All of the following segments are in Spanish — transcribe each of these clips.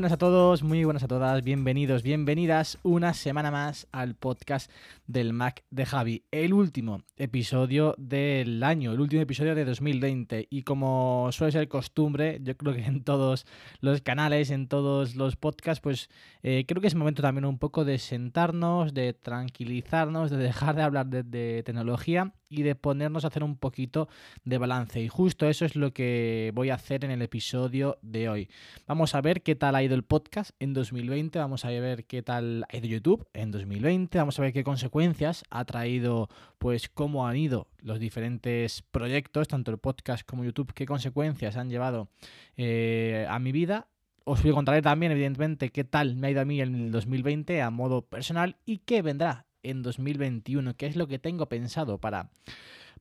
Buenas a todos, muy buenas a todas, bienvenidos, bienvenidas una semana más al podcast del Mac de Javi, el último episodio del año, el último episodio de 2020 y como suele ser costumbre, yo creo que en todos los canales, en todos los podcasts, pues eh, creo que es momento también un poco de sentarnos, de tranquilizarnos, de dejar de hablar de, de tecnología y de ponernos a hacer un poquito de balance. Y justo eso es lo que voy a hacer en el episodio de hoy. Vamos a ver qué tal ha ido el podcast en 2020, vamos a ver qué tal ha ido YouTube en 2020, vamos a ver qué consecuencias ha traído, pues cómo han ido los diferentes proyectos, tanto el podcast como YouTube, qué consecuencias han llevado eh, a mi vida os voy a contar también, evidentemente, qué tal me ha ido a mí en el 2020 a modo personal y qué vendrá en 2021, qué es lo que tengo pensado para,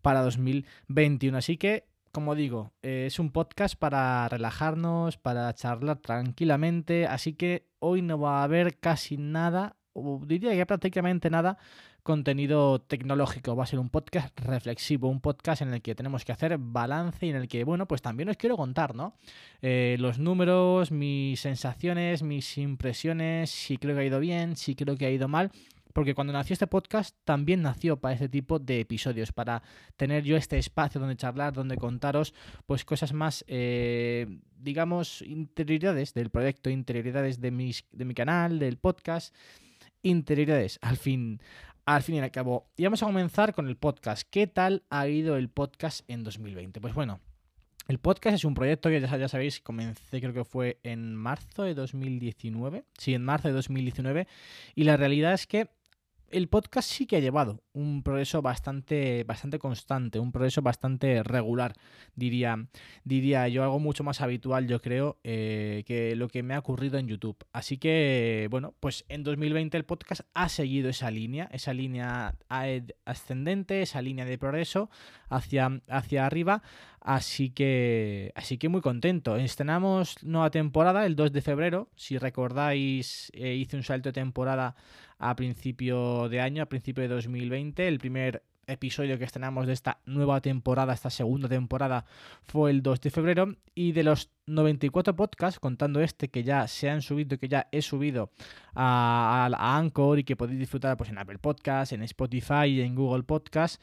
para 2021. Así que, como digo, eh, es un podcast para relajarnos, para charlar tranquilamente, así que hoy no va a haber casi nada, o diría que prácticamente nada, contenido tecnológico. Va a ser un podcast reflexivo, un podcast en el que tenemos que hacer balance y en el que, bueno, pues también os quiero contar, ¿no? Eh, los números, mis sensaciones, mis impresiones, si creo que ha ido bien, si creo que ha ido mal porque cuando nació este podcast también nació para este tipo de episodios, para tener yo este espacio donde charlar, donde contaros pues cosas más, eh, digamos, interioridades del proyecto, interioridades de, mis, de mi canal, del podcast, interioridades, al fin, al fin y al cabo. Y vamos a comenzar con el podcast. ¿Qué tal ha ido el podcast en 2020? Pues bueno, el podcast es un proyecto que ya, sabéis, comencé creo que fue en marzo de 2019. Sí, en marzo de 2019. Y la realidad es que el podcast sí que ha llevado un progreso bastante, bastante constante, un progreso bastante regular, diría, diría yo, algo mucho más habitual, yo creo, eh, que lo que me ha ocurrido en YouTube. Así que, bueno, pues en 2020 el podcast ha seguido esa línea, esa línea ascendente, esa línea de progreso hacia, hacia arriba. Así que, así que muy contento. Estrenamos nueva temporada el 2 de febrero. Si recordáis, eh, hice un salto de temporada a principio de año, a principio de 2020. El primer episodio que estrenamos de esta nueva temporada, esta segunda temporada, fue el 2 de febrero. Y de los 94 podcasts, contando este que ya se han subido, que ya he subido a, a, Anchor y que podéis disfrutar pues, en Apple Podcasts, en Spotify y en Google Podcasts.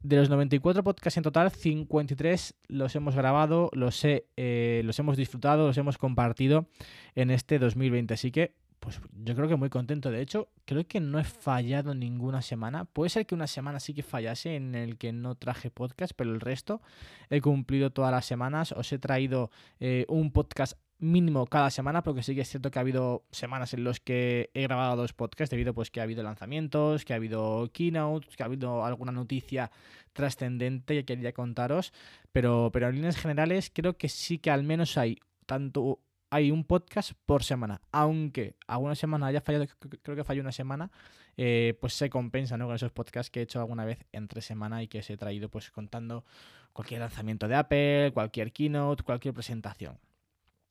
De los 94 podcasts en total, 53 los hemos grabado, los, he, eh, los hemos disfrutado, los hemos compartido en este 2020. Así que pues yo creo que muy contento. De hecho, creo que no he fallado ninguna semana. Puede ser que una semana sí que fallase en el que no traje podcast, pero el resto he cumplido todas las semanas. Os he traído eh, un podcast mínimo cada semana, porque sí que es cierto que ha habido semanas en las que he grabado dos podcasts, debido pues que ha habido lanzamientos, que ha habido keynotes, que ha habido alguna noticia trascendente que quería contaros, pero, pero en líneas generales creo que sí que al menos hay tanto hay un podcast por semana. Aunque alguna semana haya fallado, creo que falló una semana, eh, pues se compensa ¿no? con esos podcasts que he hecho alguna vez entre semana y que os he traído pues contando cualquier lanzamiento de Apple, cualquier keynote, cualquier presentación.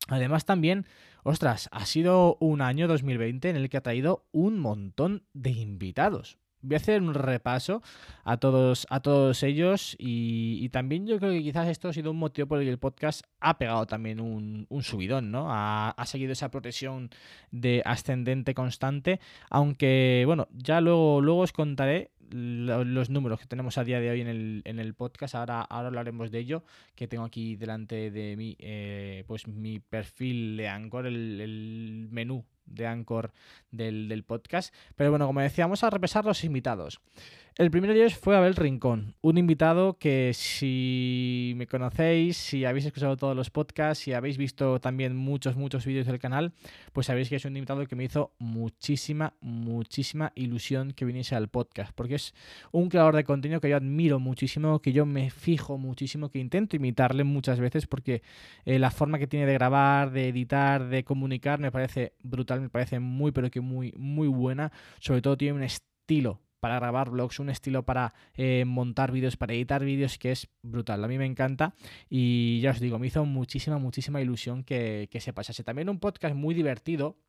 Además también, ostras, ha sido un año 2020 en el que ha traído un montón de invitados voy a hacer un repaso a todos, a todos ellos y, también yo creo que quizás esto ha sido un motivo por el que el podcast ha pegado también un, subidón, ¿no? Ha, seguido esa progresión de ascendente constante, aunque bueno, ya luego, luego os contaré los números que tenemos a día de hoy en el, en el podcast. Ahora, ahora hablaremos de ello, que tengo aquí delante de mí, eh, pues mi perfil de Anchor, el, el menú de Anchor del, del podcast. Pero bueno, como decíamos, a repasar los invitados. El primero de ellos fue Abel Rincón, un invitado que si me conocéis, si habéis escuchado todos los podcasts, si habéis visto también muchos, muchos vídeos del canal, pues sabéis que es un invitado que me hizo muchísima, muchísima ilusión que viniese al podcast, porque es un creador de contenido que yo admiro muchísimo, que yo me fijo muchísimo, que intento imitarle muchas veces, porque eh, la forma que tiene de grabar, de editar, de comunicar, me parece brutal, me parece muy, pero que muy, muy buena. Sobre todo tiene un estilo para grabar vlogs, un estilo para eh, montar vídeos, para editar vídeos que es brutal. A mí me encanta y ya os digo, me hizo muchísima, muchísima ilusión que, se pasase. También un podcast muy divertido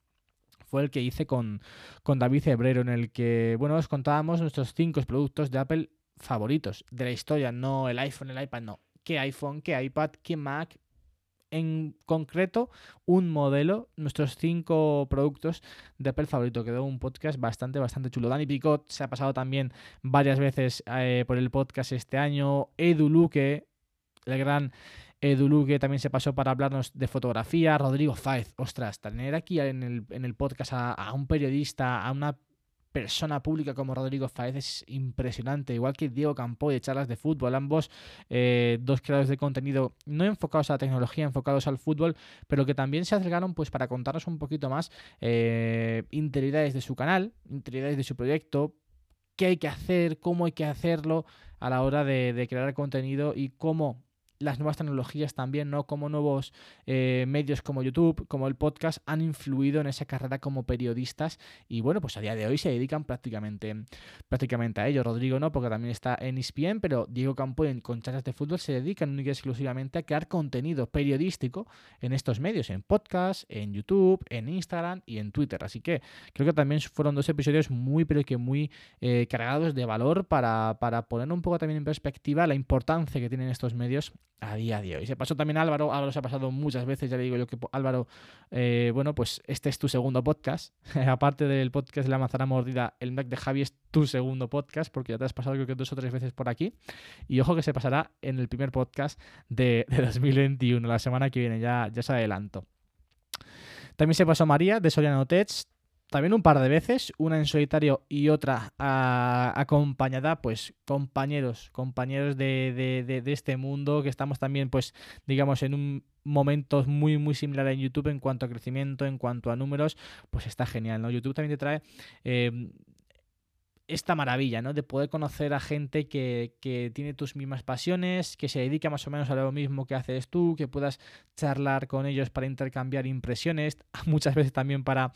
fue el que hice con, con David Hebrero, en el que, bueno, os contábamos nuestros cinco productos de Apple favoritos de la historia, no el iPhone, el iPad, no. ¿Qué iPhone, qué iPad, qué Mac, en concreto un modelo, nuestros cinco productos de Apple favorito. Quedó un podcast bastante, bastante chulo. Dani Picot se ha pasado también varias veces eh, por el podcast este año. Edu Luque, el gran Edu Luque también se pasó para hablarnos de fotografía. Rodrigo Faiz, ostras, tener aquí en el, en el podcast a un periodista, a una persona pública como Rodrigo Faez es impresionante, igual que Diego Campo de charlas de fútbol, ambos eh, dos creadores de contenido no enfocados a la tecnología, enfocados al fútbol, pero que también se acercaron pues para contarnos un poquito más eh, interioridades de su canal, interioridades de su proyecto, qué hay que hacer, cómo hay que hacerlo a la hora de, de crear contenido y cómo las nuevas tecnologías también, ¿no? Como nuevos eh, medios como YouTube, como el podcast, han influido en esa carrera como periodistas y bueno, pues a día de hoy se dedican prácticamente, prácticamente a ello. Rodrigo no, porque también está en ESPN, pero Diego Campo en con de fútbol se dedican únicamente exclusivamente a crear contenido periodístico en estos medios, en podcast, en YouTube, en Instagram y en Twitter. Así que creo que también fueron dos episodios muy, pero que muy eh, cargados de valor para, para poner un poco también en perspectiva la importancia que tienen estos medios a día de hoy. Se pasó también Álvaro, Álvaro se ha pasado muchas veces, ya le digo yo que Álvaro, eh, bueno, pues este es tu segundo podcast. Aparte del podcast de la manzana mordida, el Mac de Javi es tu segundo podcast, porque ya te has pasado creo que dos o tres veces por aquí. Y ojo que se pasará en el primer podcast de, 2021, la semana que viene, ya, ya se adelanto. También se pasó María de Soriano Tech, también un par de veces, una en solitario y otra acompañada, pues compañeros, compañeros de, de, de, este mundo, que estamos también, pues, digamos, en un momento muy, muy similar en YouTube en cuanto a crecimiento, en cuanto a números, pues está genial, ¿no? YouTube también te trae eh, esta maravilla, ¿no? De poder conocer a gente que, que, tiene tus mismas pasiones, que se dedica más o menos a lo mismo que haces tú, que puedas charlar con ellos para intercambiar impresiones, muchas veces también para,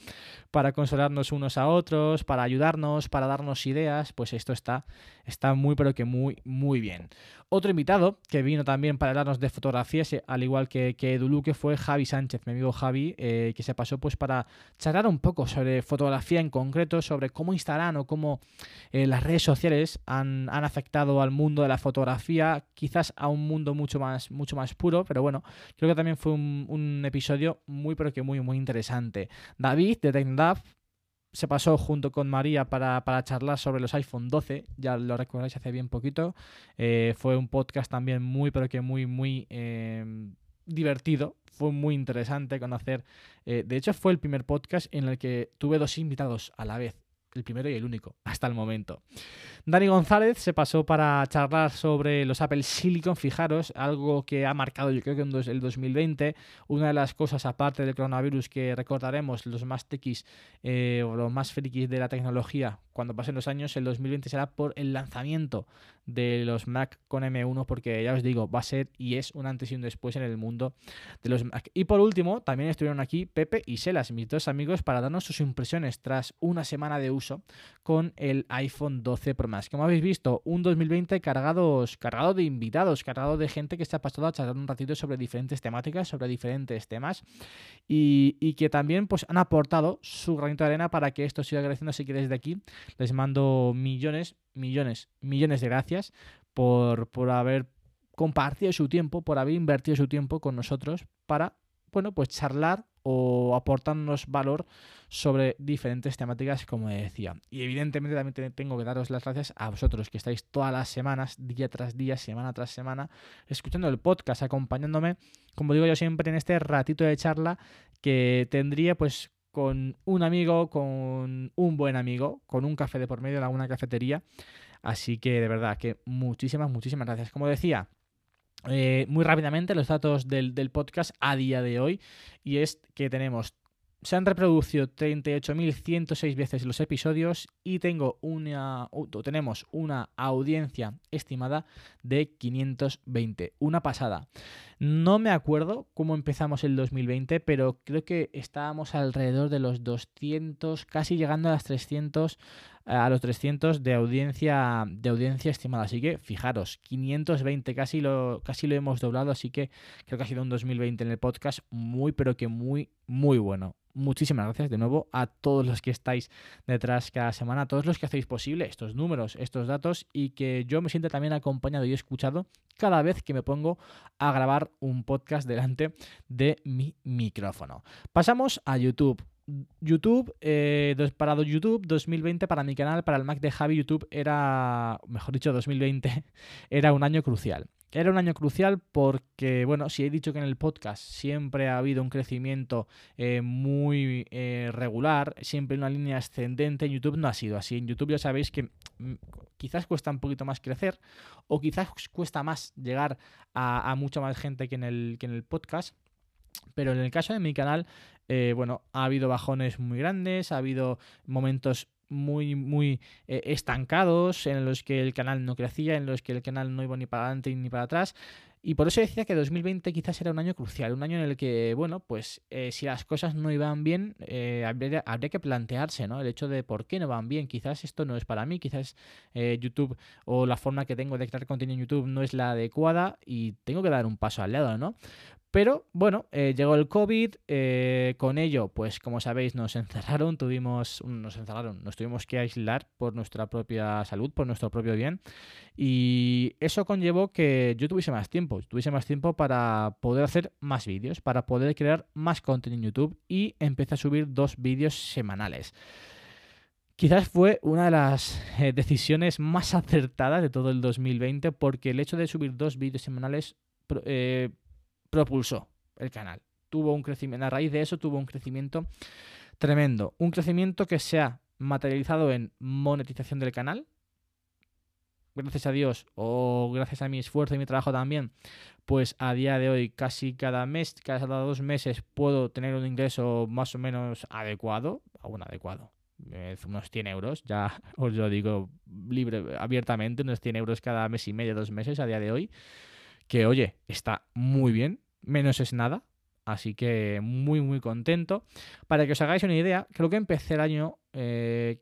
para consolarnos unos a otros, para ayudarnos, para darnos ideas, pues esto está, está muy, pero que muy, muy bien. Otro invitado que vino también para hablarnos de fotografías, al igual que, que Luque, fue Javi Sánchez, mi amigo Javi, eh, que se pasó pues para charlar un poco sobre fotografía en concreto, sobre cómo Instagram o cómo eh, las redes sociales han, afectado al mundo de la fotografía, quizás a un mundo mucho más, mucho más puro, pero bueno, creo que también fue un, episodio muy, pero que muy, muy interesante. David de TechDAV se pasó junto con María para, charlar sobre los iPhone 12, ya lo recordáis hace bien poquito. Eh, fue un podcast también muy, pero que muy, muy eh, divertido. Fue muy interesante conocer. de hecho, fue el primer podcast en el que tuve dos invitados a la vez el primero y el único hasta el momento. Dani González se pasó para charlar sobre los Apple Silicon, fijaros, algo que ha marcado yo creo que en el 2020, una de las cosas aparte del coronavirus que recordaremos los más tequis eh, o los más frikis de la tecnología cuando pasen los años, el 2020 será por el lanzamiento de los Mac con M1 porque ya os digo, va a ser y es un antes y un después en el mundo de los Mac. Y por último, también estuvieron aquí Pepe y Selas, mis dos amigos, para darnos sus impresiones tras una semana de uso con el iPhone 12 Pro Max. Como habéis visto, un 2020 cargados, cargado de invitados, cargado de gente que se ha pasado a charlar un ratito sobre diferentes temáticas, sobre diferentes temas y, que también pues, han aportado su granito de arena para que esto siga creciendo. Así que desde aquí les mando millones, millones, millones de gracias por, por haber compartido su tiempo, por haber invertido su tiempo con nosotros para, bueno, pues charlar o aportarnos valor sobre diferentes temáticas, como decía. Y evidentemente también tengo que daros las gracias a vosotros que estáis todas las semanas, día tras día, semana tras semana, escuchando el podcast, acompañándome, como digo yo siempre, en este ratito de charla que tendría pues con un amigo, con un buen amigo, con un café de por medio en alguna cafetería. Así que de verdad que muchísimas, muchísimas gracias. Como decía, eh, muy rápidamente los datos del, del, podcast a día de hoy y es que tenemos se han reproducido 38.106 veces los episodios y tengo una, tenemos una audiencia estimada de 520. Una pasada. No me acuerdo cómo empezamos el 2020, pero creo que estábamos alrededor de los 200, casi llegando a las 300 a los 300 de audiencia de audiencia estimada. Así que fijaros, 520 casi lo casi lo hemos doblado, así que creo que ha sido un 2020 en el podcast muy pero que muy muy bueno muchísimas gracias de nuevo a todos los que estáis detrás cada semana, a todos los que hacéis posible estos números, estos datos y que yo me siento también acompañado y escuchado cada vez que me pongo a grabar un podcast delante de mi micrófono. Pasamos a YouTube. YouTube, eh, para YouTube 2020 para mi canal, para el Mac de Javi, YouTube era, mejor dicho, 2020 era un año crucial. Era un año crucial porque, bueno, si he dicho que en el podcast siempre ha habido un crecimiento eh, muy eh, regular, siempre una línea ascendente, en YouTube no ha sido así. En YouTube ya sabéis que mm, quizás cuesta un poquito más crecer o quizás cuesta más llegar a, mucha más gente que en, el, que en el podcast. Pero en el caso de mi canal, eh, bueno, ha habido bajones muy grandes, ha habido momentos muy, muy eh, estancados, en los que el canal no crecía, en los que el canal no iba ni para adelante ni para atrás. Y por eso decía que 2020 quizás era un año crucial, un año en el que, bueno, pues eh, si las cosas no iban bien, eh, habría, que plantearse, ¿no? El hecho de por qué no van bien. Quizás esto no es para mí, quizás YouTube o la forma que tengo de crear contenido en YouTube no es la adecuada y tengo que dar un paso al lado, ¿no? Pero bueno, eh, llegó el COVID, eh, con ello, pues como sabéis, nos encerraron, tuvimos, nos encerraron, nos tuvimos que aislar por nuestra propia salud, por nuestro propio bien, y eso conllevó que yo tuviese más tiempo, tuviese más tiempo para poder hacer más vídeos, para poder crear más contenido en YouTube y empecé a subir dos vídeos semanales. Quizás fue una de las eh, decisiones más acertadas de todo el 2020 porque el hecho de subir dos vídeos semanales propulsó el canal. Tuvo un crecimiento, a raíz de eso tuvo un crecimiento tremendo. Un crecimiento que se ha materializado en monetización del canal. Gracias a Dios o gracias a mi esfuerzo y mi trabajo también, pues a día de hoy casi cada mes, cada dos meses puedo tener un ingreso más o menos adecuado, aún adecuado, unos 100 euros, ya os lo digo libre, abiertamente, unos 100 euros cada mes y medio, dos meses a día de hoy que oye, está muy bien, menos es nada, así que muy muy contento. Para que os hagáis una idea, creo que empecé el año eh,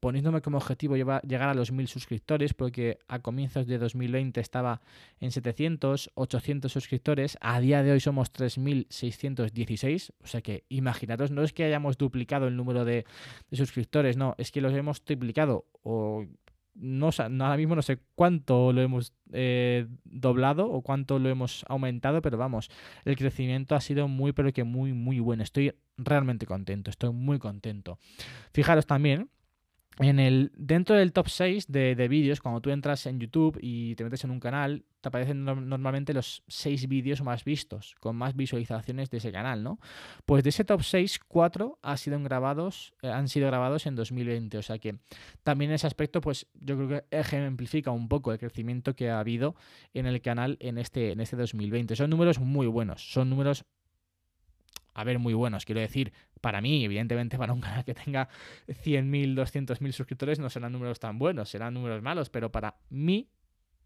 poniéndome como objetivo llegar a los 1000 suscriptores, porque a comienzos de 2020 estaba en 700, 800 suscriptores, a día de hoy somos 3616, o sea que imaginaros, no es que hayamos duplicado el número de, de suscriptores, no, es que los hemos triplicado o no, ahora mismo no sé cuánto lo hemos eh, doblado o cuánto lo hemos aumentado, pero vamos, el crecimiento ha sido muy, pero que muy, muy bueno. Estoy realmente contento, estoy muy contento. Fijaros también en el, dentro del top 6 de, de vídeos, cuando tú entras en YouTube y te metes en un canal, te aparecen normalmente los 6 vídeos más vistos, con más visualizaciones de ese canal, ¿no? Pues de ese top 6, 4 han sido grabados, eh, han sido grabados en 2020. O sea que también en ese aspecto, pues yo creo que ejemplifica un poco el crecimiento que ha habido en el canal en este, en este 2020. Son números muy buenos, son números a ver, muy buenos. Quiero decir, para mí, evidentemente, para un canal que tenga 100.000, 200.000 suscriptores no serán números tan buenos, serán números malos, pero para mí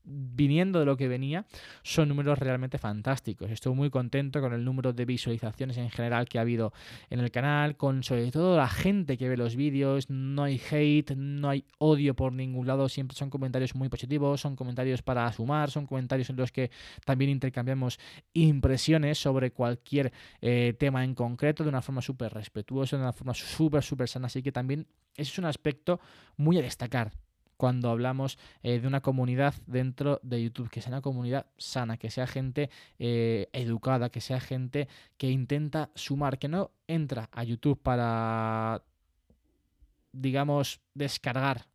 viniendo de lo que venía, son números realmente fantásticos. Estoy muy contento con el número de visualizaciones en general que ha habido en el canal, con sobre todo la gente que ve los vídeos, no hay hate, no hay odio por ningún lado, siempre son comentarios muy positivos, son comentarios para sumar, son comentarios en los que también intercambiamos impresiones sobre cualquier eh, tema en concreto de una forma súper respetuosa, de una forma súper, súper sana, así que también es un aspecto muy a destacar cuando hablamos eh, de una comunidad dentro de YouTube, que sea una comunidad sana, que sea gente eh, educada, que sea gente que intenta sumar, que no entra a YouTube para, digamos, descargar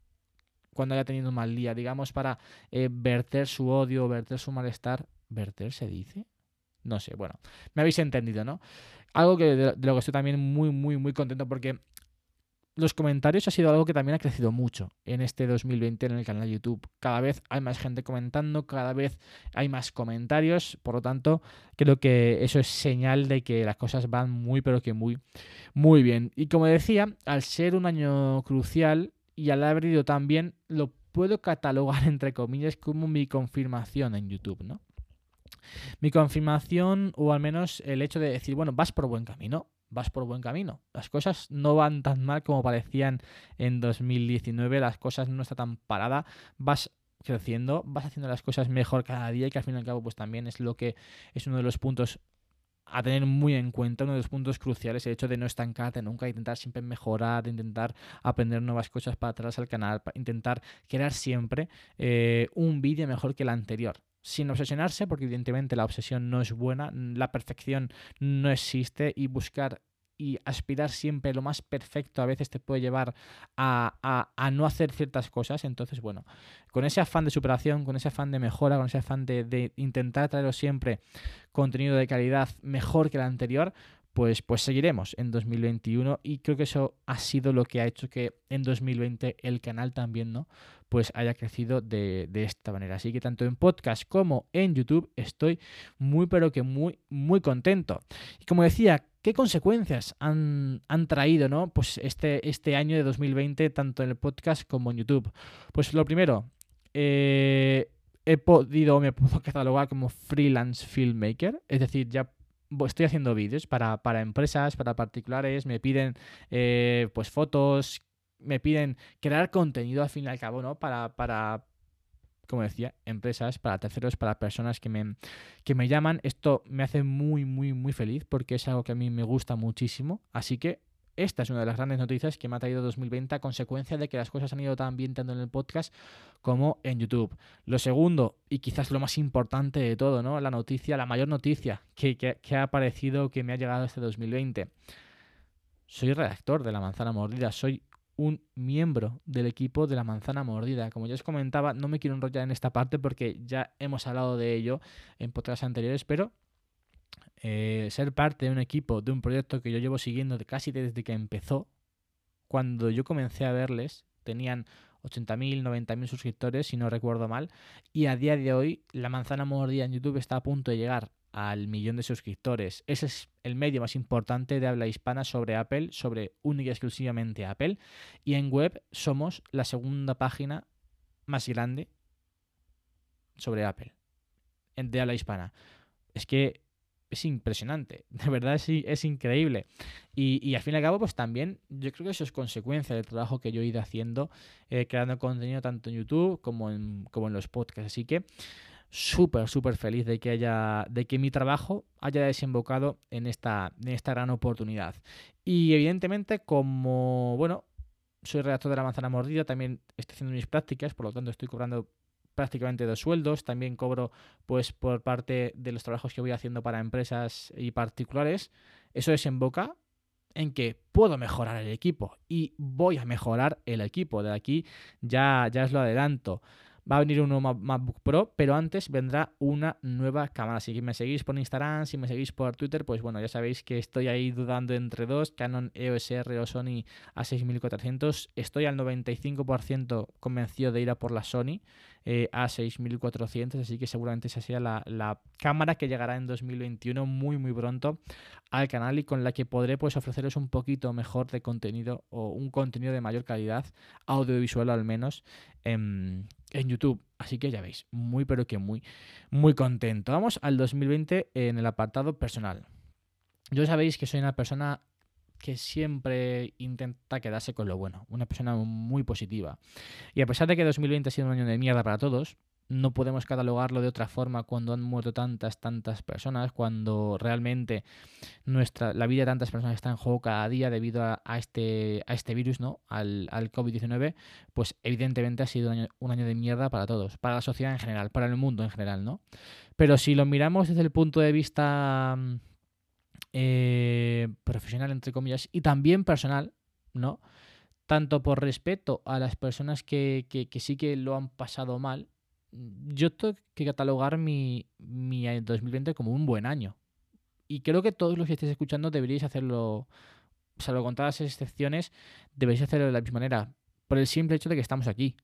cuando haya tenido un mal día, digamos, para eh, verter su odio, verter su malestar. ¿Verter se dice? No sé, bueno, me habéis entendido, ¿no? Algo que de, lo que estoy también muy, muy, muy contento porque los comentarios ha sido algo que también ha crecido mucho en este 2020 en el canal de YouTube. Cada vez hay más gente comentando, cada vez hay más comentarios, por lo tanto, creo que eso es señal de que las cosas van muy, pero que muy, muy bien. Y como decía, al ser un año crucial y al haber ido tan bien, lo puedo catalogar entre comillas como mi confirmación en YouTube, ¿no? Mi confirmación, o al menos el hecho de decir, bueno, vas por buen camino vas por buen camino. Las cosas no van tan mal como parecían en 2019, las cosas no están tan parada, vas creciendo, vas haciendo las cosas mejor cada día y que al fin y al cabo pues también es lo que es uno de los puntos a tener muy en cuenta, uno de los puntos cruciales, el hecho de no estancarte nunca, intentar siempre mejorar, intentar aprender nuevas cosas para atrás al canal, intentar crear siempre eh, un vídeo mejor que el anterior sin obsesionarse, porque evidentemente la obsesión no es buena, la perfección no existe y buscar y aspirar siempre lo más perfecto a veces te puede llevar a, no hacer ciertas cosas. Entonces, bueno, con ese afán de superación, con ese afán de mejora, con ese afán de, de intentar traeros siempre contenido de calidad mejor que el anterior, pues, pues seguiremos en 2021 y creo que eso ha sido lo que ha hecho que en 2020 el canal también no pues haya crecido de, esta manera. Así que tanto en podcast como en YouTube estoy muy pero que muy muy contento. Y como decía, ¿qué consecuencias han, traído ¿no? pues este, este año de 2020 tanto en el podcast como en YouTube? Pues lo primero, eh, he podido, me puedo catalogar como freelance filmmaker, es decir, ya estoy haciendo vídeos para, empresas, para particulares, me piden eh, pues fotos, me piden crear contenido al fin y al cabo, ¿no? Para, para como decía, empresas, para terceros, para personas que me, que me llaman. Esto me hace muy, muy, muy feliz porque es algo que a mí me gusta muchísimo. Así que esta es una de las grandes noticias que me ha traído 2020 a consecuencia de que las cosas han ido tan bien tanto en el podcast como en YouTube. Lo segundo, y quizás lo más importante de todo, ¿no? La noticia, la mayor noticia que, ha aparecido, que me ha llegado este 2020. Soy redactor de La Manzana Mordida, soy un miembro del equipo de la manzana mordida. Como ya os comentaba, no me quiero enrollar en esta parte porque ya hemos hablado de ello en podcasts anteriores, pero eh, ser parte de un equipo, de un proyecto que yo llevo siguiendo casi desde que empezó, cuando yo comencé a verles, tenían 80.000, 90.000 suscriptores, si no recuerdo mal, y a día de hoy la manzana mordida en YouTube está a punto de llegar al millón de suscriptores. Ese es el medio más importante de habla hispana sobre Apple, sobre única y exclusivamente Apple. Y en web somos la segunda página más grande sobre Apple, de habla hispana. Es que es impresionante, de verdad es, es increíble. Y, y, al fin y al cabo, pues también yo creo que eso es consecuencia del trabajo que yo he ido haciendo, eh, creando contenido tanto en YouTube como en, como en los podcasts. Así que súper, súper feliz de que haya, de que mi trabajo haya desembocado en esta, en esta gran oportunidad. Y evidentemente, como, bueno, soy redactor de la manzana mordida, también estoy haciendo mis prácticas, por lo tanto estoy cobrando prácticamente dos sueldos, también cobro pues por parte de los trabajos que voy haciendo para empresas y particulares. Eso desemboca en que puedo mejorar el equipo y voy a mejorar el equipo. De aquí ya, ya os lo adelanto va a venir un nuevo MacBook Pro, pero antes vendrá una nueva cámara. Si me seguís por Instagram, si me seguís por Twitter, pues bueno, ya sabéis que estoy ahí dudando entre dos, Canon EOS R o Sony A6400. Estoy al 95% convencido de ir a por la Sony eh, A6400, así que seguramente esa sea la, la, cámara que llegará en 2021 muy muy pronto al canal y con la que podré pues ofreceros un poquito mejor de contenido o un contenido de mayor calidad, audiovisual al menos, en, en YouTube. Así que ya veis, muy pero que muy, muy contento. Vamos al 2020 en el apartado personal. Yo sabéis que soy una persona que siempre intenta quedarse con lo bueno, una persona muy positiva. Y a pesar de que 2020 ha sido un año de mierda para todos, no podemos catalogarlo de otra forma cuando han muerto tantas, tantas personas, cuando realmente nuestra, la vida de tantas personas está en juego cada día debido a, este, a este virus, ¿no? Al, al COVID-19, pues evidentemente ha sido un año, un año, de mierda para todos, para la sociedad en general, para el mundo en general, ¿no? Pero si lo miramos desde el punto de vista mm, eh, profesional, entre comillas, y también personal, ¿no? Tanto por respeto a las personas que, que, sí que lo han pasado mal, yo tengo que catalogar mi, mi 2020 como un buen año. Y creo que todos los que estéis escuchando deberíais hacerlo, salvo con todas las excepciones, deberíais hacerlo de la misma manera, por el simple hecho de que estamos aquí.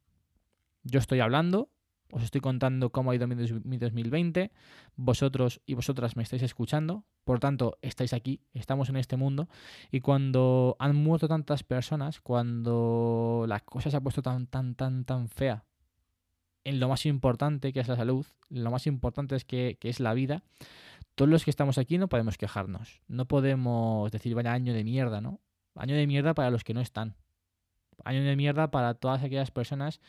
Yo estoy hablando, os estoy contando cómo ha ido mi 2020, vosotros y vosotras me estáis escuchando, por tanto, estáis aquí, estamos en este mundo, y cuando han muerto tantas personas, cuando la cosa se ha puesto tan, tan, tan, tan fea, en lo más importante que es la salud, lo más importante es que, que es la vida, todos los que estamos aquí no podemos quejarnos, no podemos decir, vaya año de mierda, ¿no? Año de mierda para los que no están. Año de mierda para todas aquellas personas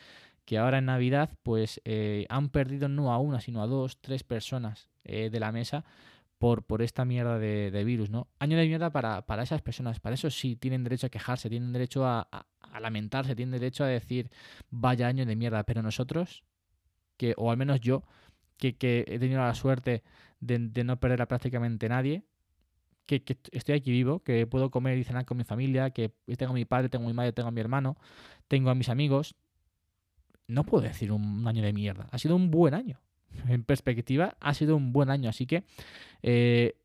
que ahora en Navidad pues eh, han perdido no a una, sino a dos, tres personas eh, de la mesa por, por esta mierda de, virus, ¿no? Año de mierda para, para, esas personas, para eso sí tienen derecho a quejarse, tienen derecho a, lamentarse, tienen derecho a decir vaya año de mierda, pero nosotros, que, o al menos yo, que, he tenido la suerte de, no perder a prácticamente nadie, que, que, estoy aquí vivo, que puedo comer y cenar con mi familia, que tengo a mi padre, tengo a mi madre, tengo a mi hermano, tengo a mis amigos, no puedo decir un año de mierda. Ha sido un buen año. En perspectiva, ha sido un buen año. Así que eh,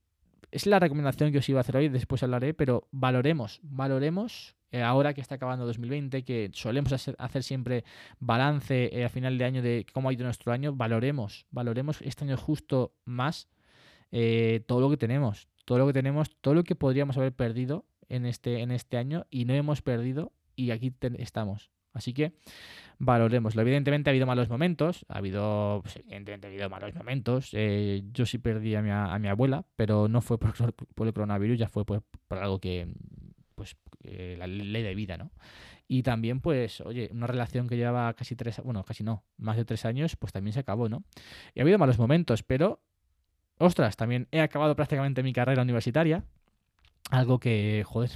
es la recomendación que os iba a hacer hoy. Después hablaré, pero valoremos, valoremos. Eh, ahora que está acabando 2020, que solemos hacer, siempre balance eh, a final de año de cómo ha ido nuestro año, valoremos, valoremos este año justo más todo lo que tenemos, todo lo que tenemos, todo lo que podríamos haber perdido en este, en este año y no hemos perdido y aquí estamos. Así que valoremoslo. Evidentemente ha habido malos momentos, ha habido, pues, evidentemente ha habido malos momentos. Eh, yo sí perdí a mi, abuela, pero no fue por, el coronavirus, ya fue por, algo que, pues, eh, la ley de vida, ¿no? Y también, pues, oye, una relación que llevaba casi tres, bueno, casi no, más de tres años, pues también se acabó, ¿no? Y ha habido malos momentos, pero, ostras, también he acabado prácticamente mi carrera universitaria, algo que, joder,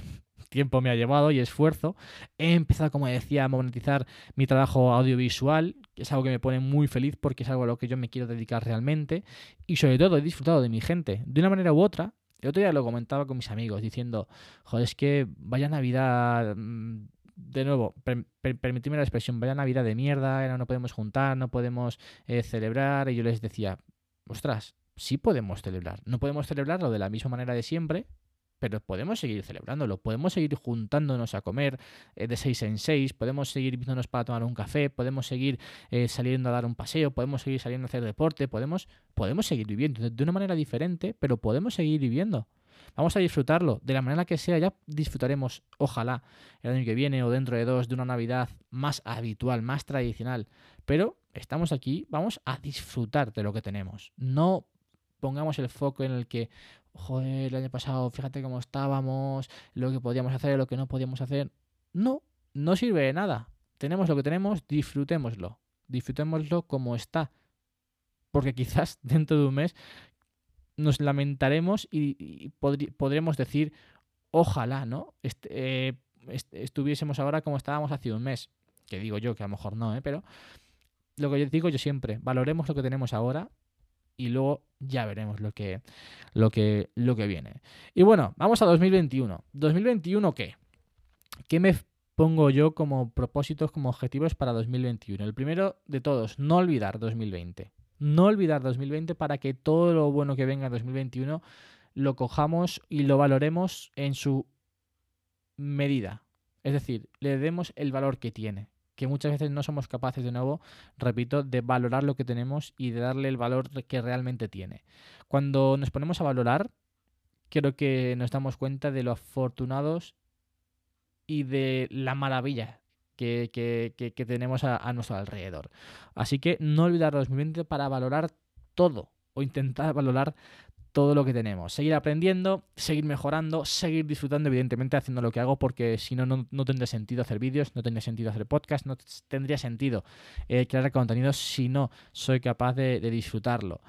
tiempo me ha llevado y esfuerzo. He empezado, como decía, a monetizar mi trabajo audiovisual, que es algo que me pone muy feliz porque es algo a lo que yo me quiero dedicar realmente. Y sobre todo he disfrutado de mi gente, de una manera u otra. El otro día lo comentaba con mis amigos diciendo, joder, es que vaya Navidad mm, de nuevo, permitidme la expresión, vaya Navidad de mierda, no podemos juntar, no podemos eh, celebrar. Y yo les decía, ostras, sí podemos celebrar. No podemos celebrarlo de la misma manera de siempre, pero podemos seguir celebrándolo, podemos seguir juntándonos a comer eh, de seis en seis, podemos seguir viéndonos para tomar un café, podemos seguir eh, saliendo a dar un paseo, podemos seguir saliendo a hacer deporte, podemos, podemos seguir viviendo de una manera diferente, pero podemos seguir viviendo. Vamos a disfrutarlo de la manera que sea, ya disfrutaremos, ojalá, el año que viene o dentro de dos, de una Navidad más habitual, más tradicional. Pero estamos aquí, vamos a disfrutar de lo que tenemos. No pongamos el foco en el que, joder, el año pasado, fíjate cómo estábamos, lo que podíamos hacer, lo que no podíamos hacer. No, no sirve de nada. Tenemos lo que tenemos, disfrutémoslo. Disfrutémoslo como está. Porque quizás dentro de un mes nos lamentaremos y, podremos decir, ojalá, ¿no? Eh, estuviésemos ahora como estábamos hace un mes. Que digo yo, que a lo mejor no, ¿eh? Pero lo que yo digo yo siempre, valoremos lo que tenemos ahora y luego ya veremos lo que, lo que, lo que viene. Y bueno, vamos a 2021. ¿2021 qué? ¿Qué me pongo yo como propósitos, como objetivos para 2021? El primero de todos, no olvidar 2020. No olvidar 2020 para que todo lo bueno que venga en 2021 lo cojamos y lo valoremos en su medida. Es decir, le demos el valor que tiene que muchas veces no somos capaces, de nuevo, repito, de valorar lo que tenemos y de darle el valor que realmente tiene. Cuando nos ponemos a valorar, creo que nos damos cuenta de lo afortunados y de la maravilla que, tenemos a, a, nuestro alrededor. Así que no olvidar 2020 para valorar todo o intentar valorar todo lo que tenemos. Seguir aprendiendo, seguir mejorando, seguir disfrutando, evidentemente, haciendo lo que hago, porque si no, no, tendría sentido hacer vídeos, no tendría sentido hacer podcast, no tendría sentido eh, crear contenido si no soy capaz de, disfrutarlo.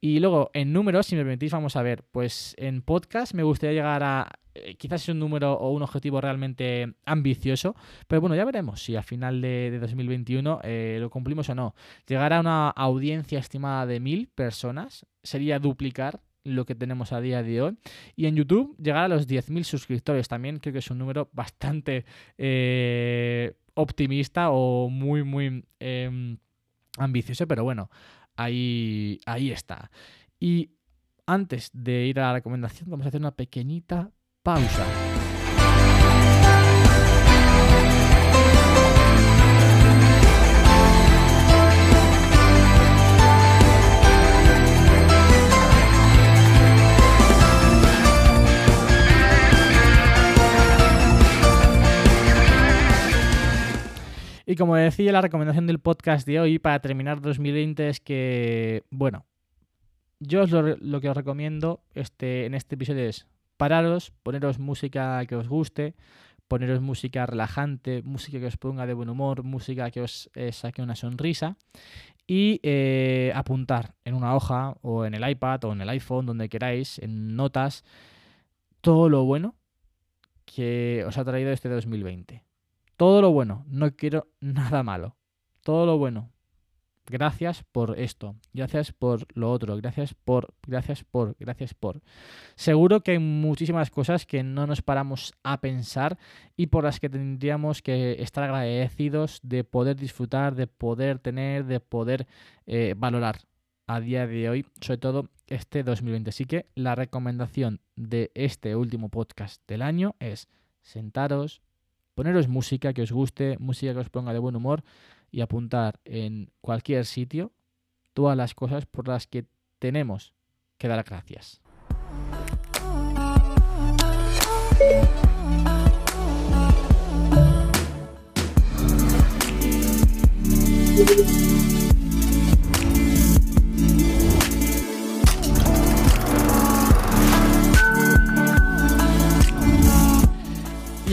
Y luego, en números, si me permitís, vamos a ver, pues en podcast me gustaría llegar a, eh, quizás es un número o un objetivo realmente ambicioso, pero bueno, ya veremos si a final de, 2021 eh, lo cumplimos o no. Llegar a una audiencia estimada de mil personas sería duplicar lo que tenemos a día de hoy. Y en YouTube llegar a los 10.000 suscriptores también creo que es un número bastante eh, optimista o muy, muy... Em, ambicioso, pero bueno, ahí, ahí está. Y antes de ir a la recomendación, vamos a hacer una pequeñita pausa. Y como decía, la recomendación del podcast de hoy para terminar 2020 es que, bueno, yo os lo, que os recomiendo este, en este episodio es pararos, poneros música que os guste, poneros música relajante, música que os ponga de buen humor, música que os eh, saque una sonrisa y eh, apuntar en una hoja o en el iPad o en el iPhone, donde queráis, en notas, todo lo bueno que os ha traído este 2020. Todo lo bueno, no quiero nada malo. Todo lo bueno. Gracias por esto, gracias por lo otro, gracias por, gracias por, gracias por. Seguro que hay muchísimas cosas que no nos paramos a pensar y por las que tendríamos que estar agradecidos de poder disfrutar, de poder tener, de poder eh, valorar a día de hoy, sobre todo este 2020. Así que la recomendación de este último podcast del año es sentaros, poneros música que os guste, música que os ponga de buen humor y apuntar en cualquier sitio todas las cosas por las que tenemos que dar gracias.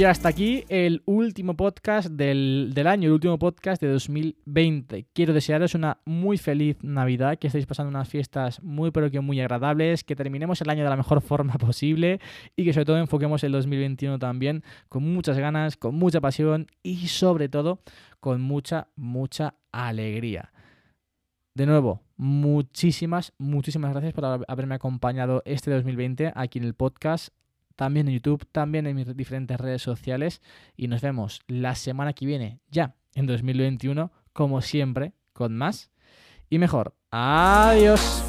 Hasta aquí el último podcast del, año, el último podcast de 2020. Quiero desearos una muy feliz Navidad, que estéis pasando unas fiestas muy pero que muy agradables, que terminemos el año de la mejor forma posible y que sobre todo enfoquemos el 2021 también con muchas ganas, con mucha pasión y sobre todo con mucha, mucha alegría. De nuevo, muchísimas, muchísimas gracias por haberme acompañado este 2020 aquí en el podcast también en YouTube, también en mis diferentes redes sociales y nos vemos la semana que viene, ya en 2021, como siempre, con más y mejor. Adiós.